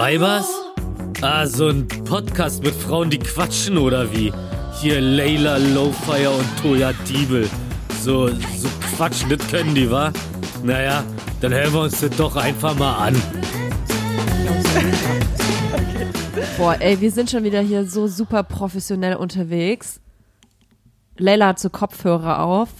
Weibers? Ah, so ein Podcast mit Frauen, die quatschen oder wie? Hier Layla Lowfire und Toya Diebel. So, so quatschen, das können die, wa? Naja, dann hören wir uns das doch einfach mal an. Boah, ey, wir sind schon wieder hier so super professionell unterwegs. Layla hat so Kopfhörer auf,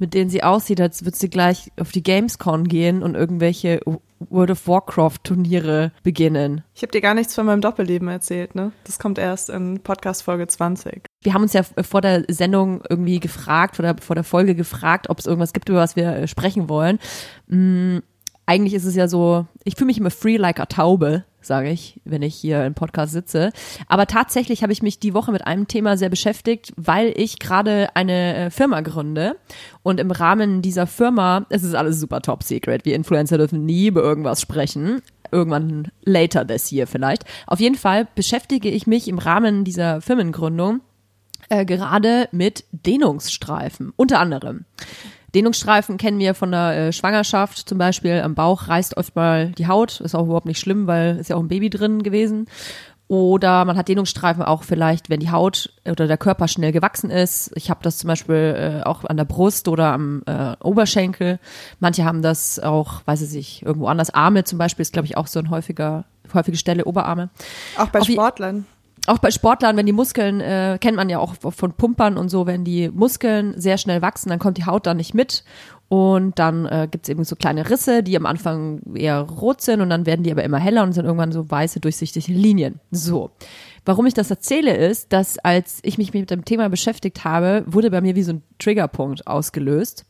mit denen sie aussieht, als würde sie gleich auf die Gamescon gehen und irgendwelche World of Warcraft Turniere beginnen. Ich habe dir gar nichts von meinem Doppelleben erzählt, ne? Das kommt erst in Podcast Folge 20. Wir haben uns ja vor der Sendung irgendwie gefragt oder vor der Folge gefragt, ob es irgendwas gibt, über was wir äh, sprechen wollen. Hm, eigentlich ist es ja so, ich fühle mich immer free like a Taube, sage ich, wenn ich hier im Podcast sitze. Aber tatsächlich habe ich mich die Woche mit einem Thema sehr beschäftigt, weil ich gerade eine äh, Firma gründe. Und im Rahmen dieser Firma, es ist alles super top secret. Wir Influencer dürfen nie über irgendwas sprechen. Irgendwann later this year vielleicht. Auf jeden Fall beschäftige ich mich im Rahmen dieser Firmengründung äh, gerade mit Dehnungsstreifen, unter anderem. Dehnungsstreifen kennen wir von der äh, Schwangerschaft zum Beispiel. Am Bauch reißt oft mal die Haut. Ist auch überhaupt nicht schlimm, weil ist ja auch ein Baby drin gewesen. Oder man hat Dehnungsstreifen auch vielleicht, wenn die Haut oder der Körper schnell gewachsen ist. Ich habe das zum Beispiel äh, auch an der Brust oder am äh, Oberschenkel. Manche haben das auch, weiß ich nicht, irgendwo anders. Arme zum Beispiel ist, glaube ich, auch so ein häufiger, häufige Stelle, Oberarme. Auch bei Sportlern auch bei Sportlern, wenn die Muskeln, äh, kennt man ja auch von Pumpern und so, wenn die Muskeln sehr schnell wachsen, dann kommt die Haut da nicht mit. Und dann äh, gibt es eben so kleine Risse, die am Anfang eher rot sind und dann werden die aber immer heller und sind irgendwann so weiße, durchsichtige Linien. So. Warum ich das erzähle, ist, dass als ich mich mit dem Thema beschäftigt habe, wurde bei mir wie so ein Triggerpunkt ausgelöst.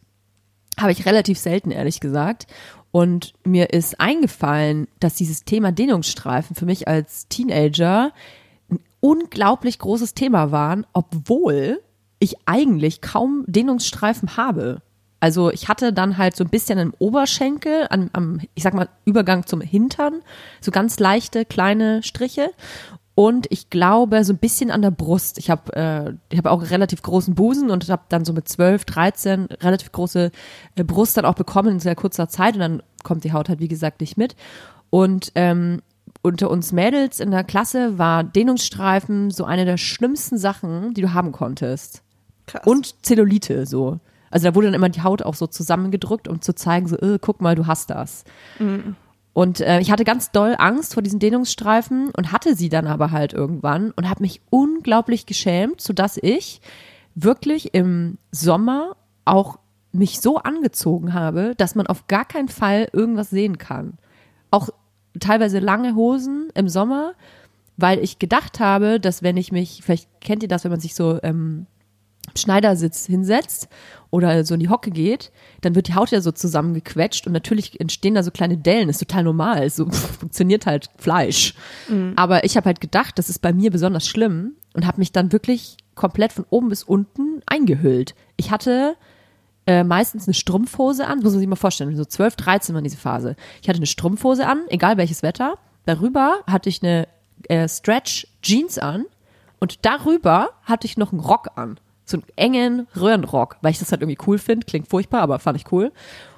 Habe ich relativ selten, ehrlich gesagt. Und mir ist eingefallen, dass dieses Thema Dehnungsstreifen für mich als Teenager unglaublich großes Thema waren, obwohl ich eigentlich kaum Dehnungsstreifen habe. Also ich hatte dann halt so ein bisschen im Oberschenkel, am, am, ich sag mal, Übergang zum Hintern, so ganz leichte kleine Striche. Und ich glaube, so ein bisschen an der Brust. Ich habe äh, ich hab auch relativ großen Busen und habe dann so mit 12, 13 relativ große äh, Brust dann auch bekommen in sehr kurzer Zeit. Und dann kommt die Haut halt, wie gesagt, nicht mit. Und ähm, unter uns Mädels in der Klasse war Dehnungsstreifen so eine der schlimmsten Sachen, die du haben konntest. Krass. Und Zellulite so. Also da wurde dann immer die Haut auch so zusammengedrückt, um zu zeigen, so, äh, guck mal, du hast das. Mhm. Und äh, ich hatte ganz doll Angst vor diesen Dehnungsstreifen und hatte sie dann aber halt irgendwann und habe mich unglaublich geschämt, sodass ich wirklich im Sommer auch mich so angezogen habe, dass man auf gar keinen Fall irgendwas sehen kann. Auch teilweise lange Hosen im Sommer, weil ich gedacht habe, dass wenn ich mich, vielleicht kennt ihr das, wenn man sich so ähm, Schneidersitz hinsetzt oder so in die Hocke geht, dann wird die Haut ja so zusammengequetscht und natürlich entstehen da so kleine Dellen, ist total normal, so funktioniert halt Fleisch. Mhm. Aber ich habe halt gedacht, das ist bei mir besonders schlimm und habe mich dann wirklich komplett von oben bis unten eingehüllt. Ich hatte äh, meistens eine Strumpfhose an, muss man sich mal vorstellen, so 12, 13 war diese Phase. Ich hatte eine Strumpfhose an, egal welches Wetter. Darüber hatte ich eine äh, Stretch Jeans an und darüber hatte ich noch einen Rock an. So einen engen Röhrenrock, weil ich das halt irgendwie cool finde. Klingt furchtbar, aber fand ich cool.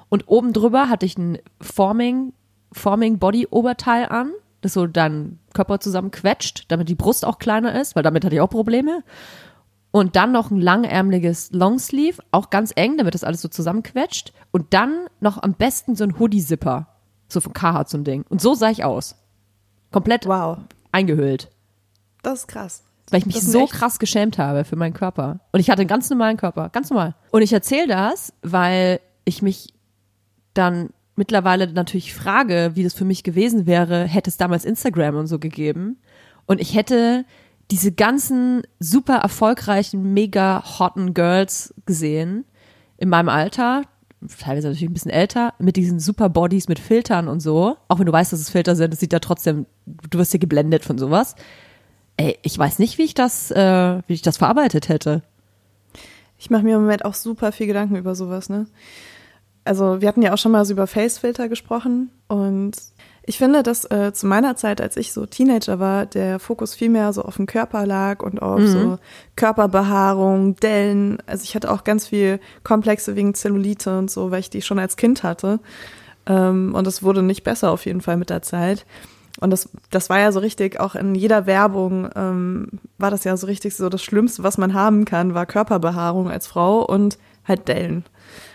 Und oben drüber hatte ich ein Forming, Forming Body Oberteil an, das so dann Körper zusammenquetscht, damit die Brust auch kleiner ist, weil damit hatte ich auch Probleme. Und dann noch ein langärmeliges Longsleeve, auch ganz eng, damit das alles so zusammenquetscht. Und dann noch am besten so ein Hoodie-Zipper. So von Carhartt so ein Ding. Und so sah ich aus. Komplett wow. eingehüllt. Das ist krass. Weil ich mich so krass geschämt habe für meinen Körper. Und ich hatte einen ganz normalen Körper. Ganz normal. Und ich erzähle das, weil ich mich dann mittlerweile natürlich frage, wie das für mich gewesen wäre, hätte es damals Instagram und so gegeben. Und ich hätte diese ganzen super erfolgreichen, mega hotten Girls gesehen in meinem Alter, teilweise natürlich ein bisschen älter, mit diesen super Bodies mit Filtern und so. Auch wenn du weißt, dass es Filter sind, das sieht ja trotzdem, du wirst ja geblendet von sowas. Ey, ich weiß nicht, wie ich das, äh, wie ich das verarbeitet hätte. Ich mache mir im Moment auch super viel Gedanken über sowas, ne? Also, wir hatten ja auch schon mal so über Facefilter gesprochen und ich finde, dass äh, zu meiner Zeit, als ich so Teenager war, der Fokus viel mehr so auf den Körper lag und auf mhm. so Körperbehaarung, Dellen. Also ich hatte auch ganz viel Komplexe wegen Zellulite und so, weil ich die schon als Kind hatte. Ähm, und es wurde nicht besser auf jeden Fall mit der Zeit. und das, das war ja so richtig, auch in jeder Werbung ähm, war das ja so richtig so, das Schlimmste, was man haben kann, war Körperbehaarung als Frau und halt Dellen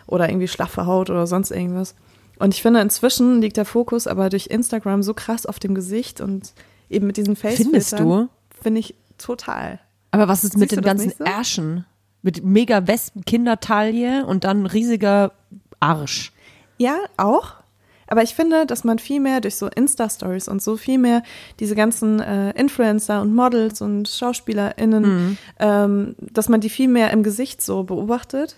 oder irgendwie schlaffe Haut oder sonst irgendwas. Und ich finde, inzwischen liegt der Fokus aber durch Instagram so krass auf dem Gesicht und eben mit diesen face Findest du? Finde ich total. Aber was ist Siehst mit den ganzen so? Ärschen? Mit mega Wespen, Kindertaille und dann riesiger Arsch. Ja, auch. Aber ich finde, dass man viel mehr durch so Insta-Stories und so viel mehr diese ganzen äh, Influencer und Models und SchauspielerInnen, mhm. ähm, dass man die viel mehr im Gesicht so beobachtet.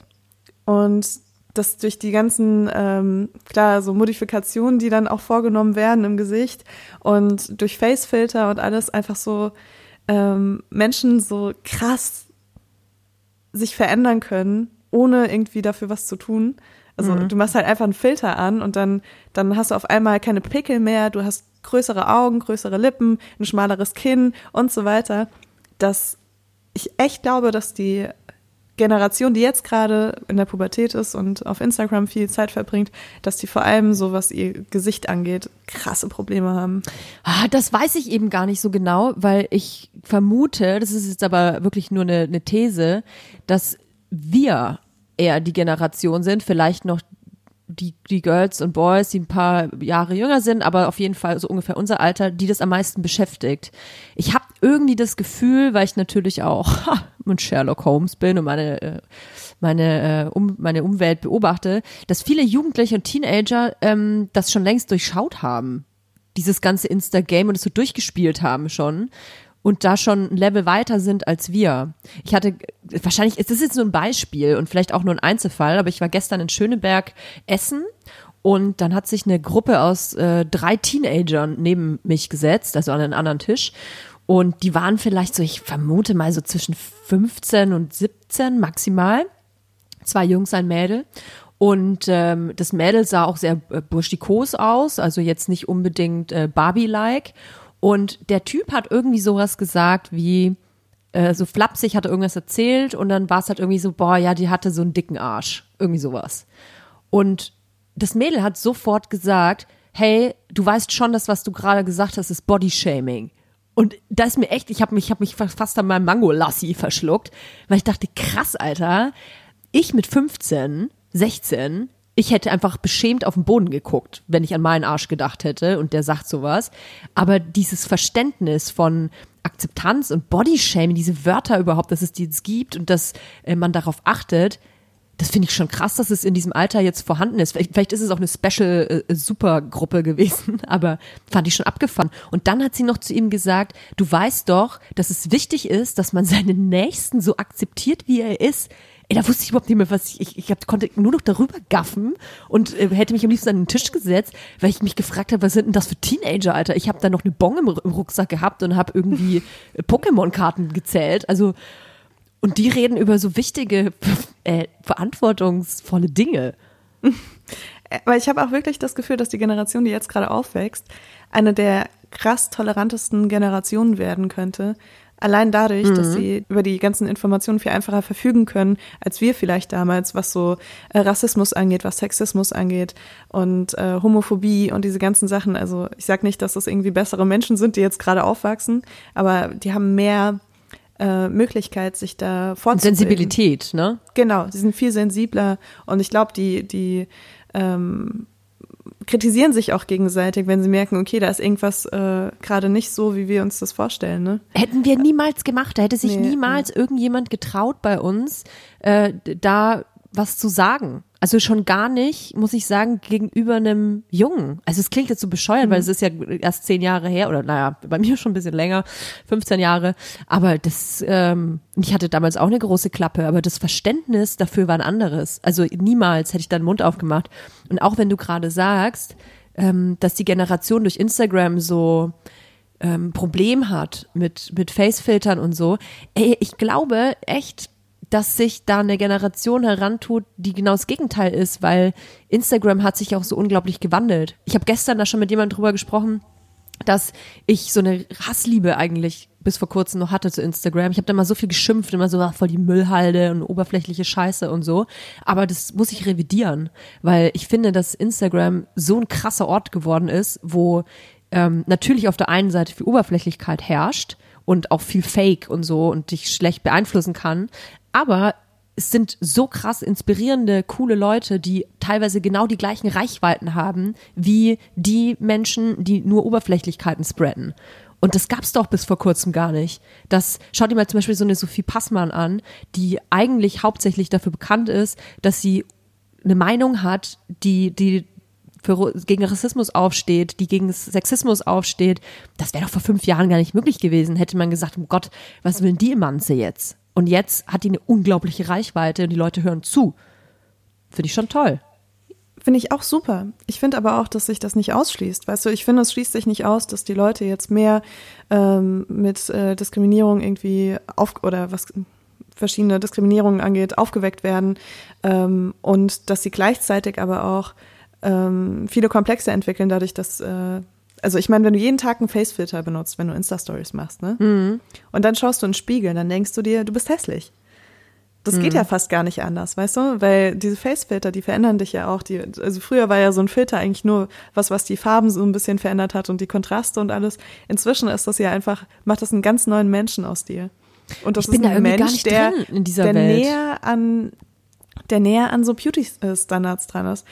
Und dass durch die ganzen, ähm, klar, so Modifikationen, die dann auch vorgenommen werden im Gesicht und durch Facefilter und alles einfach so ähm, Menschen so krass sich verändern können, ohne irgendwie dafür was zu tun. Also mhm. du machst halt einfach einen Filter an und dann, dann hast du auf einmal keine Pickel mehr, du hast größere Augen, größere Lippen, ein schmaleres Kinn und so weiter. Dass ich echt glaube, dass die Generation, die jetzt gerade in der Pubertät ist und auf Instagram viel Zeit verbringt, dass die vor allem so, was ihr Gesicht angeht, krasse Probleme haben. Ah, das weiß ich eben gar nicht so genau, weil ich vermute, das ist jetzt aber wirklich nur eine, eine These, dass wir eher die Generation sind, vielleicht noch die, die Girls und Boys, die ein paar Jahre jünger sind, aber auf jeden Fall so ungefähr unser Alter, die das am meisten beschäftigt. Ich habe irgendwie das Gefühl, weil ich natürlich auch ha, mit Sherlock Holmes bin und meine äh, meine äh, um, meine Umwelt beobachte, dass viele Jugendliche und Teenager ähm, das schon längst durchschaut haben, dieses ganze Insta-Game und es so durchgespielt haben schon und da schon ein Level weiter sind als wir. Ich hatte, wahrscheinlich, ist jetzt nur ein Beispiel und vielleicht auch nur ein Einzelfall, aber ich war gestern in Schöneberg essen und dann hat sich eine Gruppe aus äh, drei Teenagern neben mich gesetzt, also an einen anderen Tisch. Und die waren vielleicht so, ich vermute mal so zwischen 15 und 17 maximal. Zwei Jungs, ein Mädel. Und ähm, das Mädel sah auch sehr äh, burschikos aus, also jetzt nicht unbedingt äh, Barbie-like. Und der Typ hat irgendwie sowas gesagt wie, äh, so flapsig hat er irgendwas erzählt und dann war es halt irgendwie so, boah, ja, die hatte so einen dicken Arsch. Irgendwie sowas. Und das Mädel hat sofort gesagt, hey, du weißt schon, dass was du gerade gesagt hast, ist Bodyshaming. Und da ist mir echt, ich habe mich, ich hab mich fast an meinem Mango-Lassi verschluckt, weil ich dachte, krass, Alter, ich mit 15, 16 ich hätte einfach beschämt auf den Boden geguckt, wenn ich an meinen Arsch gedacht hätte und der sagt sowas. Aber dieses Verständnis von Akzeptanz und Bodyshaming, diese Wörter überhaupt, dass es die jetzt gibt und dass äh, man darauf achtet, das finde ich schon krass, dass es in diesem Alter jetzt vorhanden ist. Vielleicht, vielleicht ist es auch eine Special äh, Supergruppe gewesen, aber fand ich schon abgefahren. Und dann hat sie noch zu ihm gesagt, du weißt doch, dass es wichtig ist, dass man seinen Nächsten so akzeptiert, wie er ist. Ey, da wusste ich überhaupt nicht mehr, was ich, ich, ich hab, konnte nur noch darüber gaffen und äh, hätte mich am liebsten an den Tisch gesetzt, weil ich mich gefragt habe, was sind denn das für Teenager, Alter? Ich habe da noch eine Bon im, im Rucksack gehabt und habe irgendwie äh, Pokémon-Karten gezählt. Also und die reden über so wichtige, äh, verantwortungsvolle Dinge. Weil ich habe auch wirklich das Gefühl, dass die Generation, die jetzt gerade aufwächst, eine der krass tolerantesten Generationen werden könnte, Allein dadurch, mhm. dass sie über die ganzen Informationen viel einfacher verfügen können, als wir vielleicht damals, was so äh, Rassismus angeht, was Sexismus angeht und äh, Homophobie und diese ganzen Sachen. Also ich sage nicht, dass das irgendwie bessere Menschen sind, die jetzt gerade aufwachsen, aber die haben mehr äh, Möglichkeit, sich da vorzubilden. Sensibilität, ne? Genau, die sind viel sensibler und ich glaube, die, die ähm, kritisieren sich auch gegenseitig, wenn sie merken, okay, da ist irgendwas äh, gerade nicht so, wie wir uns das vorstellen. Ne? Hätten wir niemals gemacht, da hätte sich nee, niemals nee. irgendjemand getraut bei uns, äh, da was zu sagen. Also schon gar nicht, muss ich sagen, gegenüber einem Jungen. Also es klingt jetzt so bescheuert, mhm. weil es ist ja erst zehn Jahre her oder naja, bei mir schon ein bisschen länger, 15 Jahre. Aber das, ähm, ich hatte damals auch eine große Klappe, aber das Verständnis dafür war ein anderes. Also niemals hätte ich da den Mund aufgemacht. Und auch wenn du gerade sagst, ähm, dass die Generation durch Instagram so ähm, Problem hat mit, mit Facefiltern und so, ey, ich glaube echt, dass sich da eine Generation herantut, die genau das Gegenteil ist, weil Instagram hat sich auch so unglaublich gewandelt. Ich habe gestern da schon mit jemandem drüber gesprochen, dass ich so eine Hassliebe eigentlich bis vor kurzem noch hatte zu Instagram. Ich habe da mal so viel geschimpft, immer so ach, voll die Müllhalde und oberflächliche Scheiße und so. Aber das muss ich revidieren, weil ich finde, dass Instagram so ein krasser Ort geworden ist, wo ähm, natürlich auf der einen Seite viel Oberflächlichkeit herrscht und auch viel Fake und so und dich schlecht beeinflussen kann, aber es sind so krass inspirierende, coole Leute, die teilweise genau die gleichen Reichweiten haben wie die Menschen, die nur Oberflächlichkeiten spreaden. Und das gab's doch bis vor kurzem gar nicht. Das, schau dir mal zum Beispiel so eine Sophie Passmann an, die eigentlich hauptsächlich dafür bekannt ist, dass sie eine Meinung hat, die, die für, gegen Rassismus aufsteht, die gegen Sexismus aufsteht. Das wäre doch vor fünf Jahren gar nicht möglich gewesen. Hätte man gesagt, oh Gott, was will die Manze jetzt? Und jetzt hat die eine unglaubliche Reichweite und die Leute hören zu. Finde ich schon toll. Finde ich auch super. Ich finde aber auch, dass sich das nicht ausschließt. Weißt du, ich finde, es schließt sich nicht aus, dass die Leute jetzt mehr ähm, mit äh, Diskriminierung irgendwie auf oder was verschiedene Diskriminierungen angeht, aufgeweckt werden ähm, und dass sie gleichzeitig aber auch ähm, viele Komplexe entwickeln, dadurch, dass äh, also ich meine, wenn du jeden Tag einen Facefilter benutzt, wenn du Insta-Stories machst, ne? Mhm. Und dann schaust du in den Spiegel, dann denkst du dir, du bist hässlich. Das mhm. geht ja fast gar nicht anders, weißt du? Weil diese Facefilter, die verändern dich ja auch. Die, also früher war ja so ein Filter eigentlich nur was, was die Farben so ein bisschen verändert hat und die Kontraste und alles. Inzwischen ist das ja einfach, macht das einen ganz neuen Menschen aus dir. Und das ich bin ist ein da Mensch, der, der Welt. näher an, der näher an so Beauty-Standards dran ist.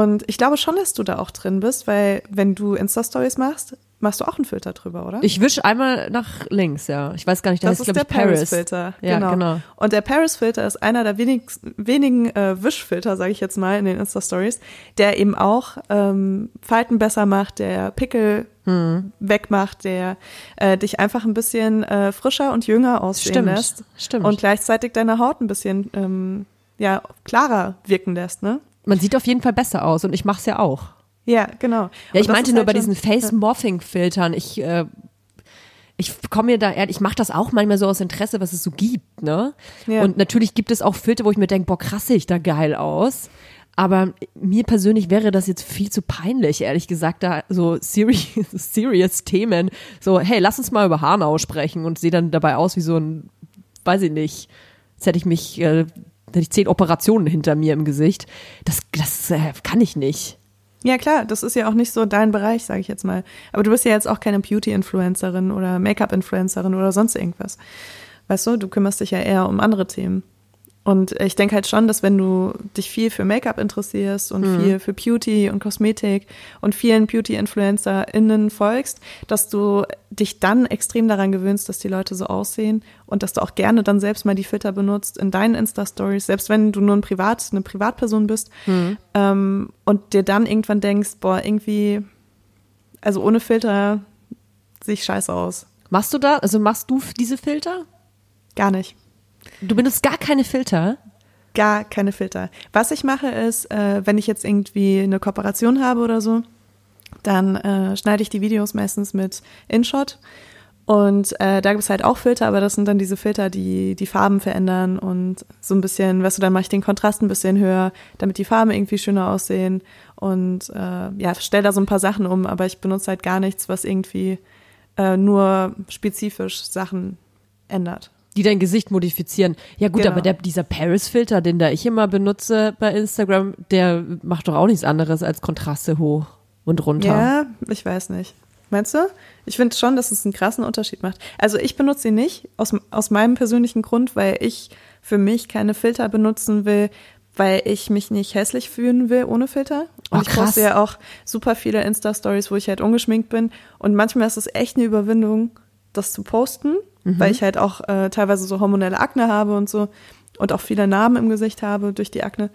Und ich glaube schon, dass du da auch drin bist, weil wenn du Insta-Stories machst, machst du auch einen Filter drüber, oder? Ich wisch einmal nach links, ja. Ich weiß gar nicht, das heißt, ist der Paris-Filter. Ja, genau. genau. Und der Paris-Filter ist einer der wenig, wenigen äh, Wischfilter, sage ich jetzt mal, in den Insta-Stories, der eben auch ähm, Falten besser macht, der Pickel hm. wegmacht, der äh, dich einfach ein bisschen äh, frischer und jünger aussehen Stimmt. lässt. Stimmt. Und gleichzeitig deine Haut ein bisschen ähm, ja, klarer wirken lässt, ne? Man sieht auf jeden Fall besser aus und ich mache es ja auch. Ja, genau. Ja, ich meinte nur halt bei diesen Face-Morphing-Filtern, ich, äh, ich komme mir da, ich mache das auch manchmal so aus Interesse, was es so gibt, ne? Ja. Und natürlich gibt es auch Filter, wo ich mir denke, boah, krass, sehe ich da geil aus. Aber mir persönlich wäre das jetzt viel zu peinlich, ehrlich gesagt, da so serious, serious Themen, so, hey, lass uns mal über Hanau sprechen und sehe dann dabei aus wie so ein, weiß ich nicht, jetzt hätte ich mich äh, hätte ich zehn Operationen hinter mir im Gesicht. Das, das äh, kann ich nicht. Ja, klar, das ist ja auch nicht so dein Bereich, sage ich jetzt mal. Aber du bist ja jetzt auch keine Beauty-Influencerin oder Make-up-Influencerin oder sonst irgendwas. Weißt du, du kümmerst dich ja eher um andere Themen. Und ich denke halt schon, dass wenn du dich viel für Make-up interessierst und mhm. viel für Beauty und Kosmetik und vielen Beauty-InfluencerInnen folgst, dass du dich dann extrem daran gewöhnst, dass die Leute so aussehen und dass du auch gerne dann selbst mal die Filter benutzt in deinen Insta-Stories, selbst wenn du nur ein Privat, eine Privatperson bist mhm. ähm, und dir dann irgendwann denkst, boah, irgendwie, also ohne Filter sehe ich scheiße aus. Machst du da, also machst du diese Filter? Gar nicht. Du benutzt gar keine Filter? Gar keine Filter. Was ich mache ist, äh, wenn ich jetzt irgendwie eine Kooperation habe oder so, dann äh, schneide ich die Videos meistens mit InShot. Und äh, da gibt es halt auch Filter, aber das sind dann diese Filter, die die Farben verändern und so ein bisschen, weißt du, dann mache ich den Kontrast ein bisschen höher, damit die Farben irgendwie schöner aussehen. Und äh, ja, stelle da so ein paar Sachen um, aber ich benutze halt gar nichts, was irgendwie äh, nur spezifisch Sachen ändert. Die dein Gesicht modifizieren. Ja gut, Genau. aber der, dieser Paris-Filter, den da ich immer benutze bei Instagram, der macht doch auch nichts anderes als Kontraste hoch und runter. Ja, ich weiß nicht. Meinst du? Ich finde schon, dass es einen krassen Unterschied macht. Also ich benutze sie nicht aus, aus meinem persönlichen Grund, weil ich für mich keine Filter benutzen will, weil ich mich nicht hässlich fühlen will ohne Filter. Und Oh, ich poste ja auch super viele Insta-Stories, wo ich halt ungeschminkt bin. Und manchmal ist es echt eine Überwindung, das zu posten, Mhm. weil ich halt auch äh, teilweise so hormonelle Akne habe und so und auch viele Narben im Gesicht habe durch die Akne.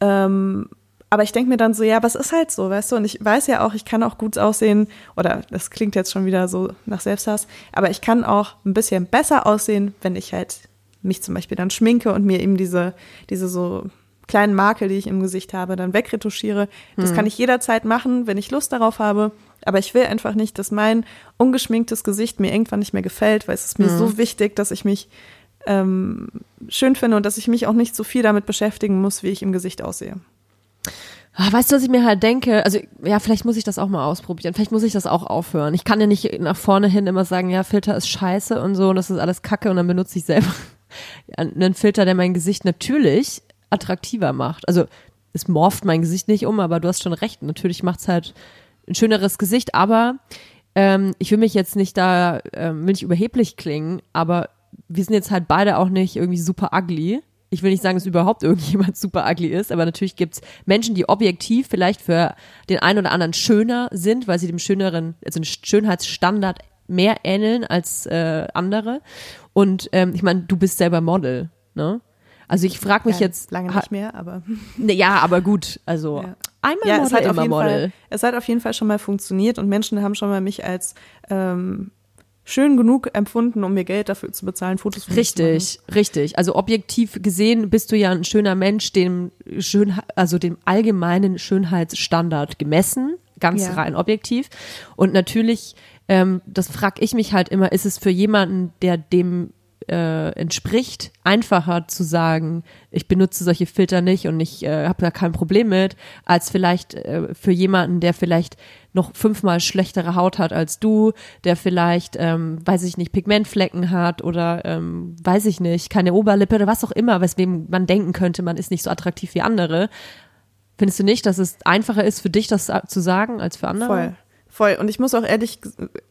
Ähm, aber ich denke mir dann so, ja, aber es ist halt so, weißt du, und ich weiß ja auch, ich kann auch gut aussehen, oder das klingt jetzt schon wieder so nach Selbsthass, aber ich kann auch ein bisschen besser aussehen, wenn ich halt mich zum Beispiel dann schminke und mir eben diese, diese so kleinen Makel, die ich im Gesicht habe, dann wegretuschiere. Das kann ich jederzeit machen, wenn ich Lust darauf habe. Aber ich will einfach nicht, dass mein ungeschminktes Gesicht mir irgendwann nicht mehr gefällt, weil es ist mir so wichtig, dass ich mich ähm, schön finde und dass ich mich auch nicht so viel damit beschäftigen muss, wie ich im Gesicht aussehe. Ah, Weißt du, was ich mir halt denke? Also, ja, vielleicht muss ich das auch mal ausprobieren. Vielleicht muss ich das auch aufhören. Ich kann ja nicht nach vorne hin immer sagen, ja, Filter ist scheiße und so und das ist alles kacke und dann benutze ich selber einen Filter, der mein Gesicht natürlich attraktiver macht. Also, es morpht mein Gesicht nicht um, aber du hast schon recht. Natürlich macht's halt ein schöneres Gesicht, aber ähm, ich will mich jetzt nicht da, ähm, will nicht überheblich klingen, aber wir sind jetzt halt beide auch nicht irgendwie super ugly. Ich will nicht sagen, dass überhaupt irgendjemand super ugly ist, aber natürlich gibt's Menschen, die objektiv vielleicht für den einen oder anderen schöner sind, weil sie dem schöneren, also dem Schönheitsstandard mehr ähneln als äh, andere. Und ähm, ich meine, du bist selber Model, ne? Also ich frage mich ja, jetzt. Lange nicht mehr, aber. Ne, ja, aber gut. Also Ja. Einmal Ja, Model, es hat, auf immer jeden Model. Fall, es hat auf jeden Fall schon mal funktioniert und Menschen haben schon mal mich als ähm, schön genug empfunden, um mir Geld dafür zu bezahlen, Fotos von Richtig, richtig. Also objektiv gesehen bist du ja ein schöner Mensch, dem schön, also dem allgemeinen Schönheitsstandard gemessen, ganz Ja. rein objektiv. Und natürlich, ähm, das frag ich mich halt immer, ist es für jemanden, der dem äh, entspricht, einfacher zu sagen, ich benutze solche Filter nicht und ich äh, habe da kein Problem mit, als vielleicht äh, für jemanden, der vielleicht noch fünfmal schlechtere Haut hat als du, der vielleicht, ähm, weiß ich nicht, Pigmentflecken hat oder ähm, weiß ich nicht, keine Oberlippe oder was auch immer, weswegen man denken könnte, man ist nicht so attraktiv wie andere. Findest du nicht, dass es einfacher ist für dich, das zu sagen, als für andere? Voll. Voll. Und ich muss auch ehrlich,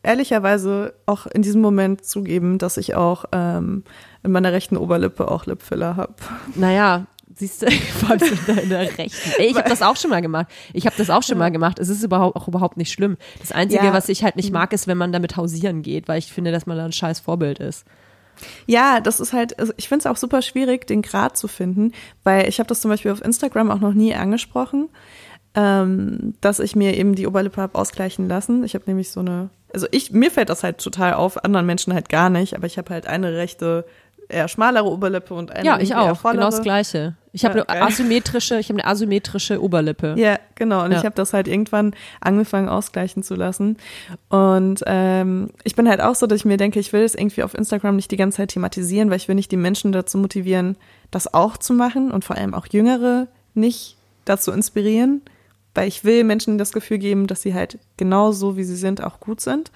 ehrlicherweise auch in diesem Moment zugeben, dass ich auch ähm, in meiner rechten Oberlippe auch Lipfiller habe. Naja, siehst du, in der, in der rechten. Ey, ich habe das auch schon mal gemacht. Ich habe das auch schon mal gemacht. Es ist überhaupt auch überhaupt nicht schlimm. Das Einzige, Ja. was ich halt nicht mag, ist, wenn man damit hausieren geht, weil ich finde, dass man da ein scheiß Vorbild ist. Ja, das ist halt, also ich finde es auch super schwierig, den Grad zu finden, weil ich habe das zum Beispiel auf Instagram auch noch nie angesprochen, ähm, dass ich mir eben die Oberlippe habe ausgleichen lassen. Ich habe nämlich so eine, also ich, mir fällt das halt total auf, anderen Menschen halt gar nicht, aber ich habe halt eine rechte, eher schmalere Oberlippe und eine Ja, ich auch. vollere. Genau das Gleiche. Ich habe Ja, eine geil. asymmetrische, ich habe eine asymmetrische Oberlippe. Ja, genau. Und Ja. ich habe das halt irgendwann angefangen ausgleichen zu lassen. Und ähm, ich bin halt auch so, dass ich mir denke, ich will es irgendwie auf Instagram nicht die ganze Zeit thematisieren, weil ich will nicht die Menschen dazu motivieren, das auch zu machen und vor allem auch Jüngere nicht dazu inspirieren, weil ich will Menschen das Gefühl geben, dass sie halt genauso wie sie sind auch gut sind.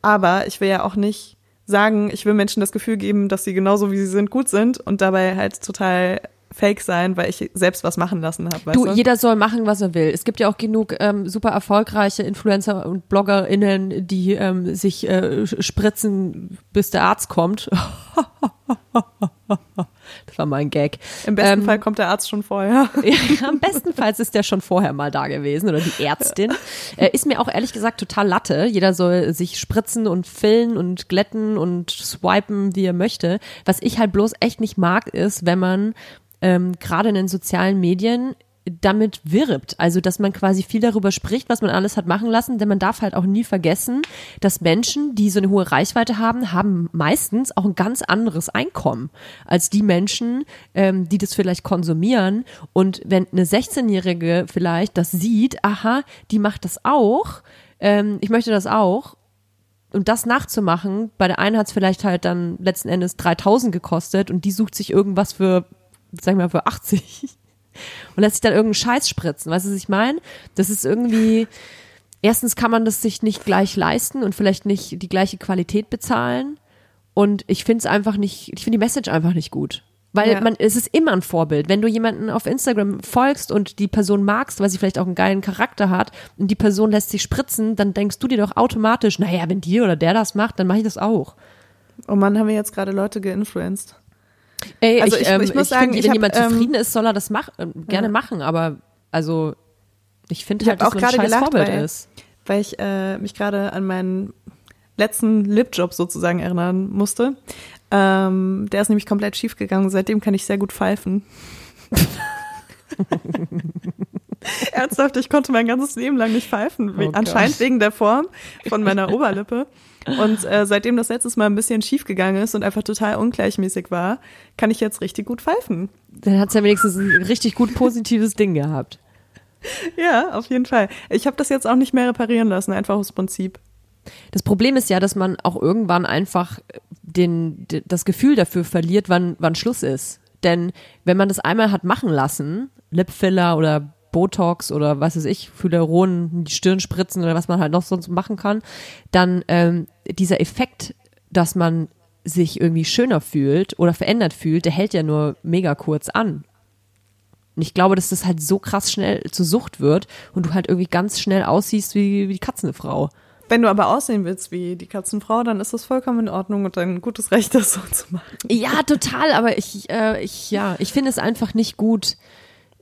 Aber ich will ja auch nicht sagen, ich will Menschen das Gefühl geben, dass sie genauso wie sie sind gut sind und dabei halt total fake sein, weil ich selbst was machen lassen habe. Du, du? jeder soll machen, was er will. Es gibt ja auch genug ähm, super erfolgreiche Influencer und BloggerInnen, die ähm, sich äh, spritzen, bis der Arzt kommt. das war mein Gag. Im besten Ähm, Fall kommt der Arzt schon vorher. Ja, am bestenfalls ist der schon vorher mal da gewesen oder die Ärztin. Äh, ist mir auch ehrlich gesagt total Latte. Jeder soll sich spritzen und fillen und glätten und swipen, wie er möchte. Was ich halt bloß echt nicht mag, ist, wenn man ähm, gerade in den sozialen Medien damit wirbt. Also, dass man quasi viel darüber spricht, was man alles hat machen lassen, denn man darf halt auch nie vergessen, dass Menschen, die so eine hohe Reichweite haben, haben meistens auch ein ganz anderes Einkommen als die Menschen, ähm, die das vielleicht konsumieren. Und wenn eine 16-Jährige vielleicht das sieht, aha, die macht das auch, ähm, ich möchte das auch, und das nachzumachen, bei der einen hat es vielleicht halt dann letzten Endes 3000 gekostet und die sucht sich irgendwas für, sag ich mal, für 80 und lässt sich dann irgendeinen Scheiß spritzen. Weißt du, was ich meine? Das ist irgendwie, erstens kann man das sich nicht gleich leisten und vielleicht nicht die gleiche Qualität bezahlen. Und ich finde es einfach nicht, ich finde die Message einfach nicht gut. Weil Ja. man, es ist immer ein Vorbild. Wenn du jemanden auf Instagram folgst und die Person magst, weil sie vielleicht auch einen geilen Charakter hat und die Person lässt sich spritzen, dann denkst du dir doch automatisch, naja, wenn die oder der das macht, dann mache ich das auch. Oh Mann, haben wir jetzt gerade Leute geinfluenced. Ey, Also ich, ich- ähm, ich muss ich sagen, finde, ich wenn hab, jemand ähm, zufrieden ist, soll er das mach, äh, gerne Ja. machen, aber also ich finde halt, hab dass auch man ein gerade scheiß Vorbild weil- ist. weil ich äh, mich gerade an meinen letzten Lipjob sozusagen erinnern musste. Ähm, der ist nämlich komplett schief gegangen. Seitdem kann ich sehr gut pfeifen. Ernsthaft, ich konnte mein ganzes Leben lang nicht pfeifen. Oh anscheinend Gott. wegen der Form von meiner Oberlippe. Und äh, seitdem das letztes Mal ein bisschen schief gegangen ist und einfach total ungleichmäßig war, kann ich jetzt richtig gut pfeifen. Dann hat's ja wenigstens ein richtig gut positives Ding gehabt. Ja, auf jeden Fall. Ich habe das jetzt auch nicht mehr reparieren lassen, einfach aus Prinzip. Das Problem ist ja, dass man auch irgendwann einfach den, das Gefühl dafür verliert, wann, wann Schluss ist. Denn wenn man das einmal hat machen lassen, Lipfiller oder Botox oder was weiß ich, Hyaluron, in die Stirn spritzen oder was man halt noch sonst machen kann, dann ähm, dieser Effekt, dass man sich irgendwie schöner fühlt oder verändert fühlt, der hält ja nur mega kurz an. Und ich glaube, dass das halt so krass schnell zur Sucht wird und du halt irgendwie ganz schnell aussiehst wie, wie die Katzenfrau. Wenn du aber aussehen willst wie die Katzenfrau, dann ist das vollkommen in Ordnung und ein gutes Recht, das so zu machen. Ja, total, aber ich, äh, ich, ja, ich finde es einfach nicht gut,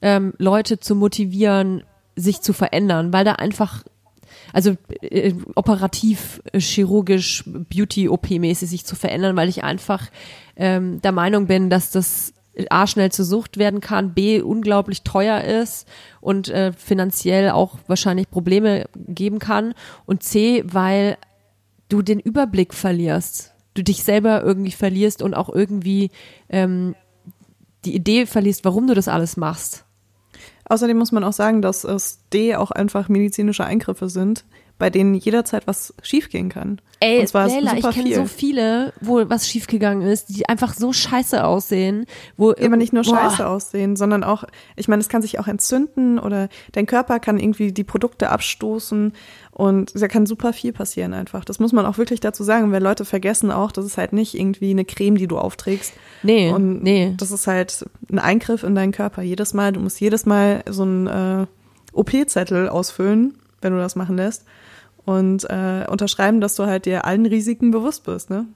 ähm, Leute zu motivieren, sich zu verändern, weil da einfach, also äh, operativ, äh, chirurgisch, Beauty-OP-mäßig sich zu verändern, weil ich einfach ähm, der Meinung bin, dass das A schnell zur Sucht werden kann, B unglaublich teuer ist und äh, finanziell auch wahrscheinlich Probleme geben kann und C, weil du den Überblick verlierst, du dich selber irgendwie verlierst und auch irgendwie ähm, die Idee verlierst, warum du das alles machst. Außerdem muss man auch sagen, dass es D auch einfach medizinische Eingriffe sind, bei denen jederzeit was schiefgehen kann. Ey, Leila, ich kenne so viele, wo was schiefgegangen ist, die einfach so scheiße aussehen. Wo aber nicht nur boah. scheiße aussehen, sondern auch, ich meine, es kann sich auch entzünden oder dein Körper kann irgendwie die Produkte abstoßen und da kann super viel passieren einfach. Das muss man auch wirklich dazu sagen, weil Leute vergessen auch, das ist halt nicht irgendwie eine Creme, die du aufträgst. Nee, Und nee. das ist halt ein Eingriff in deinen Körper. Jedes Mal, du musst jedes Mal so einen äh, OP-Zettel ausfüllen, wenn du das machen lässt. Und äh, unterschreiben, dass du halt dir allen Risiken bewusst bist, ne?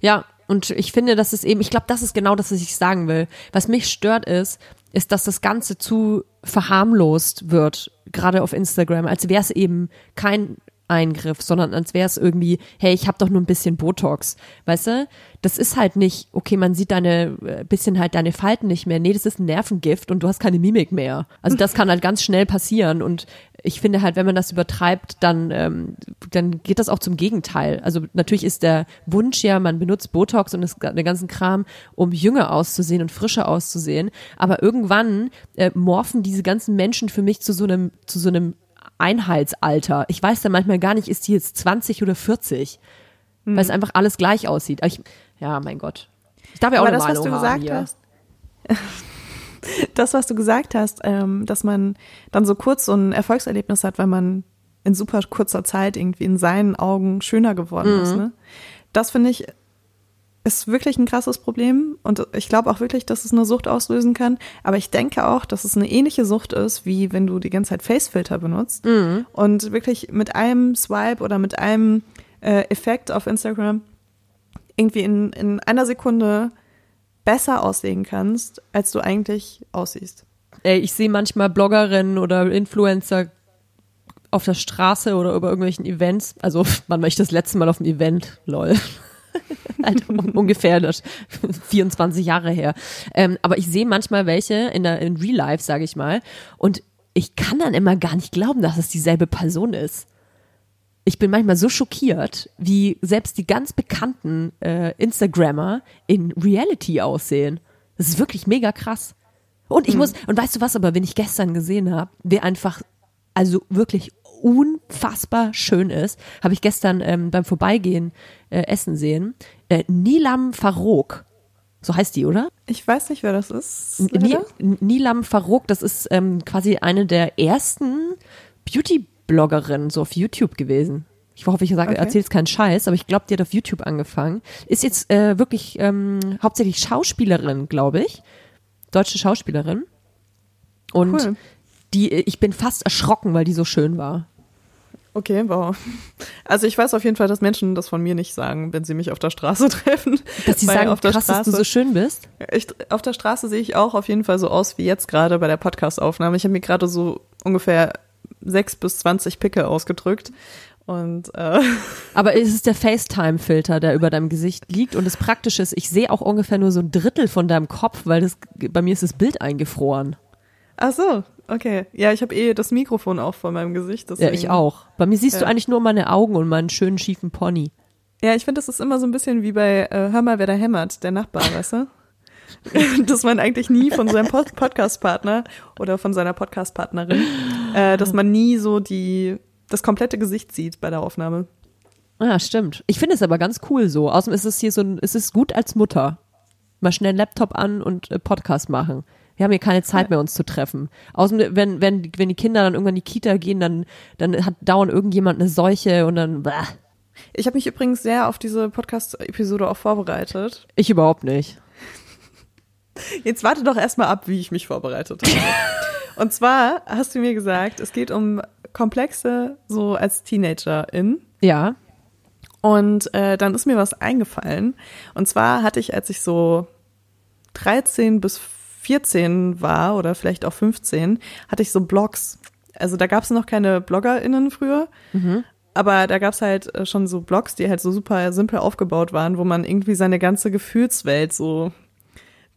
Ja, und ich finde, das ist eben, ich glaube, das ist genau das, was ich sagen will. Was mich stört ist, ist, dass das Ganze zu verharmlost wird, gerade auf Instagram, als wäre es eben kein Eingriff, sondern als wäre es irgendwie, hey, ich habe doch nur ein bisschen Botox, weißt du? Das ist halt nicht, okay, man sieht deine äh, bisschen halt deine Falten nicht mehr. Nee, das ist ein Nervengift und du hast keine Mimik mehr. Also das kann halt ganz schnell passieren und ich finde halt, wenn man das übertreibt, dann ähm, dann geht das auch zum Gegenteil. Also natürlich ist der Wunsch ja, man benutzt Botox und das, den ganzen Kram, um jünger auszusehen und frischer auszusehen. Aber irgendwann äh, morphen diese ganzen Menschen für mich zu so einem zu so einem Einheitsalter. Ich weiß dann manchmal gar nicht, ist die jetzt 20 oder 40, weil es einfach alles gleich aussieht. Ich, ja, mein Gott. Ich darf ja auch Aber eine das, was Meinung du haben gesagt hier. hast, das, was du gesagt hast, ähm, dass man dann so kurz so ein Erfolgserlebnis hat, weil man in super kurzer Zeit irgendwie in seinen Augen schöner geworden Mhm. ist. Ne? Das finde ich ist wirklich ein krasses Problem und ich glaube auch wirklich, dass es eine Sucht auslösen kann. Aber ich denke auch, dass es eine ähnliche Sucht ist, wie wenn du die ganze Zeit Facefilter benutzt Mhm. und wirklich mit einem Swipe oder mit einem äh, Effekt auf Instagram irgendwie in, in einer Sekunde besser aussehen kannst, als du eigentlich aussiehst. Ey, ich sehe manchmal Bloggerinnen oder Influencer auf der Straße oder über irgendwelchen Events. Also, wann war ich das letzte Mal auf einem Event? Lol. halt un- ungefähr das 24 Jahre her. Ähm, aber ich sehe manchmal welche in, der, in Real Life, sage ich mal. Und ich kann dann immer gar nicht glauben, dass es dieselbe Person ist. Ich bin manchmal so schockiert, wie selbst die ganz bekannten äh, Instagrammer in Reality aussehen. Das ist wirklich mega krass. Und ich muss, und weißt du was, aber wenn ich gestern gesehen habe, wer einfach, also wirklich unfassbar schön ist, habe ich gestern ähm, beim Vorbeigehen äh, essen sehen. Äh, Nilam Farouk. So heißt die, oder? Ich weiß nicht, wer das ist. Leider. Nilam Farouk, das ist ähm, quasi eine der ersten Beauty-Bloggerinnen so auf YouTube gewesen. Ich hoffe, ich sage, Okay. erzähle jetzt keinen Scheiß, aber ich glaube, die hat auf YouTube angefangen. Ist jetzt äh, wirklich ähm, hauptsächlich Schauspielerin, glaube ich. Deutsche Schauspielerin. Und Cool. die, ich bin fast erschrocken, weil die so schön war. Okay, wow. Also ich weiß auf jeden Fall, dass Menschen das von mir nicht sagen, wenn sie mich auf der Straße treffen. Dass sie sagen, auf der krass, dass du Straße- so schön bist. Ich, auf der Straße sehe ich auch auf jeden Fall so aus wie jetzt gerade bei der Podcast-Aufnahme. Ich habe mir gerade so ungefähr sechs bis zwanzig Pickel ausgedrückt. Und äh, Aber es ist der FaceTime-Filter, der über deinem Gesicht liegt. Und das Praktische ist, ich sehe auch ungefähr nur so ein Drittel von deinem Kopf, weil das, bei mir ist das Bild eingefroren. ach so, okay. Ja, ich habe eh das Mikrofon auch vor meinem Gesicht. Ja, Deswegen. ich auch. Bei mir siehst du Ja. eigentlich nur meine Augen und meinen schönen schiefen Pony. Ja, ich finde, das ist immer so ein bisschen wie bei äh, Hör mal, wer da hämmert, der Nachbar, weißt du? dass man eigentlich nie von seinem Pod Podcast-Partner oder von seiner Podcast-Partnerin, äh, dass man nie so die das komplette Gesicht sieht bei der Aufnahme. Ja, stimmt. Ich finde es aber ganz cool so. Außerdem ist es hier so ein, es ist gut als Mutter. Mal schnell Laptop an und äh, Podcast machen. Wir haben hier keine Zeit mehr, uns zu treffen. Außerdem, wenn, wenn, wenn die Kinder dann irgendwann in die Kita gehen, dann, dann hat dauernd irgendjemand eine Seuche und dann, bäh. Ich habe mich übrigens sehr auf diese Podcast-Episode auch vorbereitet. ich überhaupt nicht. Jetzt warte doch erstmal ab, wie ich mich vorbereitet habe. Und zwar hast du mir gesagt, es geht um Komplexe so als Teenagerin Ja. Und äh, dann ist mir was eingefallen. Und zwar hatte ich, als ich so 13 bis 14 war oder vielleicht auch 15, hatte ich so Blogs. Also da gab es noch keine BloggerInnen früher. Aber da gab es halt äh, schon so Blogs, die halt so super simpel aufgebaut waren, wo man irgendwie seine ganze Gefühlswelt so